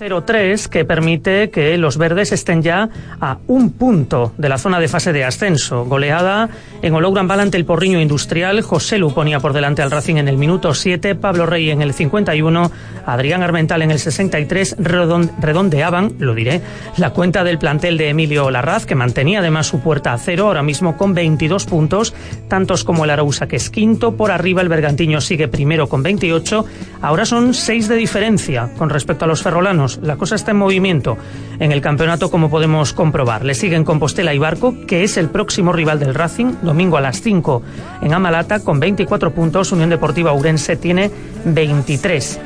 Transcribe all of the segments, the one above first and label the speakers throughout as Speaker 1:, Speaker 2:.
Speaker 1: 0-3 que permite que los verdes estén ya a un punto de la zona de fase de ascenso. Goleada en Ologram ante el Porriño Industrial. José Lu ponía por delante al Racing en el minuto 7, Pablo Rey en el 51, Adrián Armental en el 63. redondeaban, lo diré, la cuenta del plantel de Emilio Larraz, que mantenía además su puerta a cero, ahora mismo con 22 puntos, tantos como el Arausa, que es quinto. Por arriba el Bergantiño sigue primero con 28. Ahora son 6 de diferencia con respecto a los ferrolanos la cosa está en movimiento en el campeonato, como podemos comprobar. Le siguen Compostela y Barco, que es el próximo rival del Racing, domingo a las 5 en Amalata, con 24 puntos. Unión Deportiva Urense tiene 23.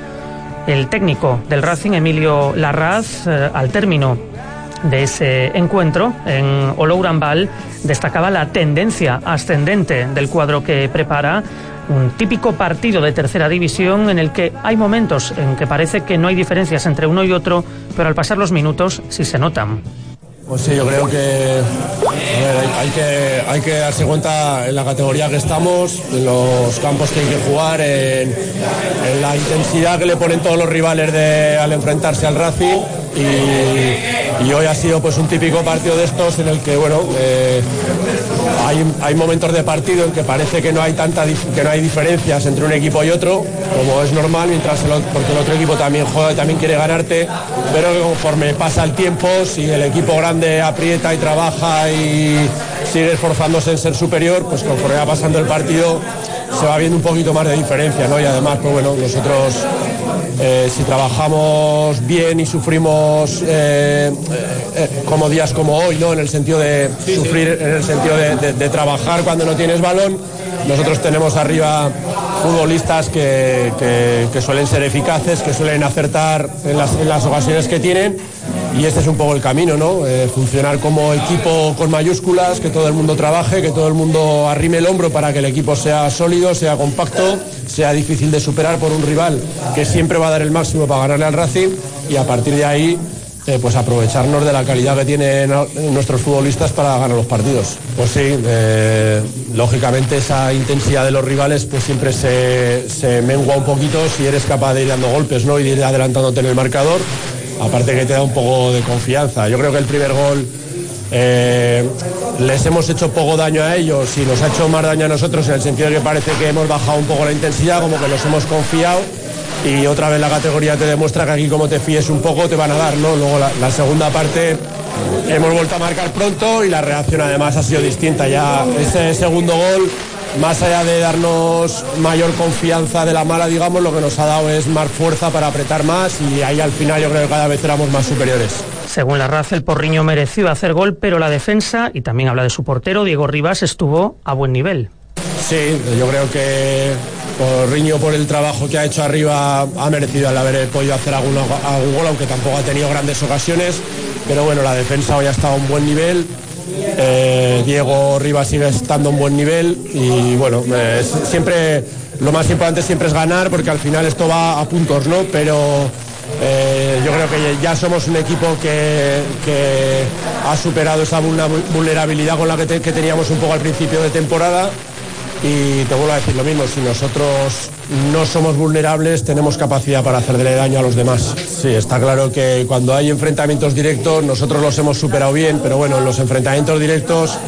Speaker 1: El técnico del Racing, Emilio Larraz, eh, al término de ese encuentro en Olourambal destacaba la tendencia ascendente del cuadro que prepara un típico partido de tercera división en el que hay momentos en que parece que no hay diferencias entre uno y otro, pero al pasar los minutos sí se notan.
Speaker 2: Pues sí, yo creo que, hay, que hay que darse cuenta en la categoría que estamos, en los campos que hay que jugar, en, la intensidad que le ponen todos los rivales al enfrentarse al Racing y, hoy ha sido pues un típico partido de estos en el que bueno eh, hay, momentos de partido en que parece que no hay tanta que no hay diferencias entre un equipo y otro como es normal mientras porque el otro equipo también juega y también quiere ganarte pero conforme pasa el tiempo si el equipo grande aprieta y trabaja y sigue esforzándose en ser superior pues conforme va pasando el partido se va viendo un poquito más de diferencia ¿no? y además pues bueno nosotros eh, si trabajamos bien y sufrimos eh, eh, como días como hoy, ¿no? En el sentido de sufrir, en el sentido de, trabajar cuando no tienes balón, nosotros tenemos arriba futbolistas que, suelen ser eficaces, que suelen acertar en las, en las ocasiones que tienen y este es un poco el camino, ¿no? Eh, funcionar como equipo con mayúsculas, que todo el mundo trabaje, que todo el mundo arrime el hombro para que el equipo sea sólido, sea compacto, sea difícil de superar por un rival que siempre va a dar el máximo para ganarle al Racing y a partir de ahí eh, pues aprovecharnos de la calidad que tienen nuestros futbolistas para ganar los partidos. Pues sí, eh, lógicamente esa intensidad de los rivales pues siempre se, mengua un poquito si eres capaz de ir dando golpes ¿no? y de ir adelantándote en el marcador aparte que te da un poco de confianza. Yo creo que el primer gol eh, les hemos hecho poco daño a ellos y nos ha hecho más daño a nosotros en el sentido de que parece que hemos bajado un poco la intensidad, como que nos hemos confiado y otra vez la categoría te demuestra que aquí como te fíes un poco te van a dar, ¿no? Luego la, la segunda parte hemos vuelto a marcar pronto y la reacción además ha sido distinta. Ya ese segundo gol más allá de darnos mayor confianza de la mala, digamos, lo que nos ha dado es más fuerza para apretar más y ahí al final yo creo que cada vez éramos más superiores.
Speaker 1: Según la raza, el Porriño mereció hacer gol, pero la defensa, y también habla de su portero, Diego Rivas, estuvo a buen nivel.
Speaker 2: Sí, yo creo que Porriño por el trabajo que ha hecho arriba ha merecido el haber podido hacer algún, algún gol, aunque tampoco ha tenido grandes ocasiones. Pero bueno, la defensa hoy ha estado a un buen nivel eh, Diego Rivas sigue estando un buen nivel y bueno, siempre lo más importante siempre es ganar porque al final esto va a puntos, ¿no? Pero eh, yo creo que ya somos un equipo que, ha superado esa vulnerabilidad con la que teníamos un poco al principio de temporada y te vuelvo a decir lo mismo, si nosotros no somos vulnerables, tenemos capacidad para hacerle daño a los demás. Sí, está claro que cuando hay enfrentamientos directos, nosotros los hemos superado bien, pero bueno, en los enfrentamientos directos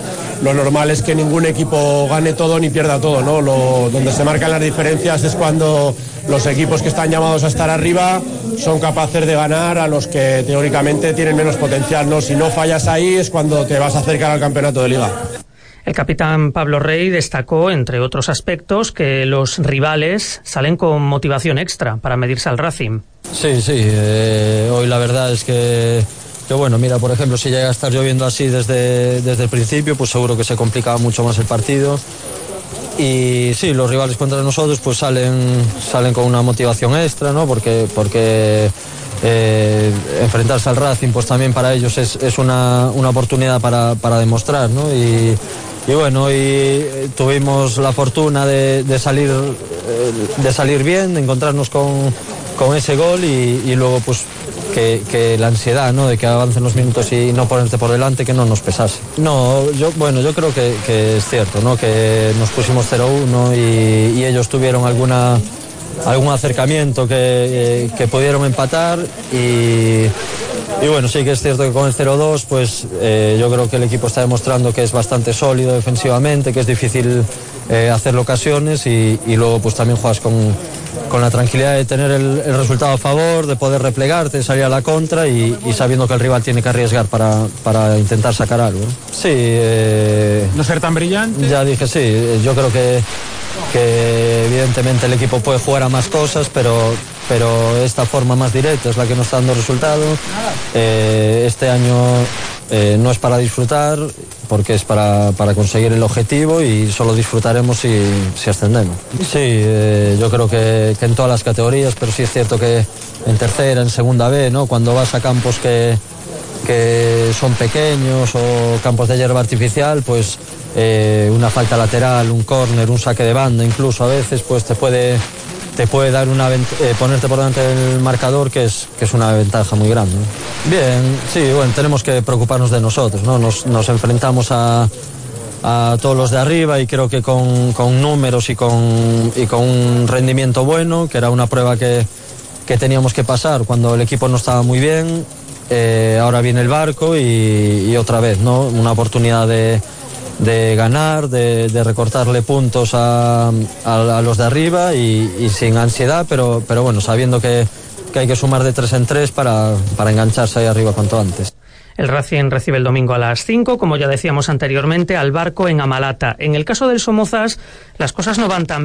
Speaker 2: lo normal es que ningún equipo gane todo ni pierda todo, ¿no? donde se marcan las diferencias es cuando los equipos que están llamados a estar arriba son capaces de ganar a los que teóricamente tienen menos potencial, ¿no? Si no fallas ahí es cuando te vas a acercar al campeonato de liga.
Speaker 1: El capitán Pablo Rey destacó, entre otros aspectos, que los rivales salen con motivación extra para medirse al Racing.
Speaker 3: Sí, sí. Eh, hoy la verdad es que, que, bueno, mira, por ejemplo, si llega a estar lloviendo así desde, desde el principio, pues seguro que se complicaba mucho más el partido. Y sí, los rivales contra nosotros pues salen, salen con una motivación extra, ¿no? Porque, porque eh, enfrentarse al Racing pues también para ellos es, es una, una, oportunidad para, para demostrar, ¿no? Y bueno, hoy eh, tuvimos la fortuna de, salir, eh, de salir bien, de encontrarnos con, ese gol y, luego pues que, la ansiedad ¿no? de que avancen los minutos y no ponerte por delante que no nos pesase. No, yo, bueno, yo creo que, es cierto, ¿no? que nos pusimos 0-1 y, ellos tuvieron alguna algún acercamiento que, que pudieron empatar y, y, bueno, sí que es cierto que con el 0-2 pues eh, yo creo que el equipo está demostrando que es bastante sólido defensivamente, que es difícil eh, hacer ocasiones y, y, luego pues también juegas con, con la tranquilidad de tener el, el, resultado a favor, de poder replegarte, salir a la contra y, y sabiendo que el rival tiene que arriesgar para, para intentar sacar algo. Sí. Eh,
Speaker 4: no ser tan brillante.
Speaker 3: Ya dije, sí, yo creo que que evidentemente el equipo puede jugar a más cosas, pero, pero esta forma más directa es la que nos está dando resultado. Eh, este año eh, no es para disfrutar, porque es para, para, conseguir el objetivo y solo disfrutaremos si, si ascendemos. Sí, eh, yo creo que, en todas las categorías, pero sí es cierto que en tercera, en segunda B, ¿no? cuando vas a campos que, que son pequeños o campos de hierba artificial, pues eh, una falta lateral, un córner, un saque de banda, incluso a veces, pues te puede, te puede dar una eh, ponerte por delante del marcador, que es, que es una ventaja muy grande. Bien, sí, bueno, tenemos que preocuparnos de nosotros, ¿no? Nos, nos enfrentamos a, a todos los de arriba y creo que con, con números y con, y con un rendimiento bueno, que era una prueba que, que teníamos que pasar cuando el equipo no estaba muy bien. Eh, ahora viene el barco y, y otra vez, ¿no? Una oportunidad de, de ganar, de, de recortarle puntos a, a, los de arriba y, y sin ansiedad, pero, pero bueno, sabiendo que, que, hay que sumar de tres en tres para, para engancharse ahí arriba cuanto antes.
Speaker 1: El Racing recibe el domingo a las 5, como ya decíamos anteriormente, al barco en Amalata. En el caso del Somozas, las cosas no van tan bien.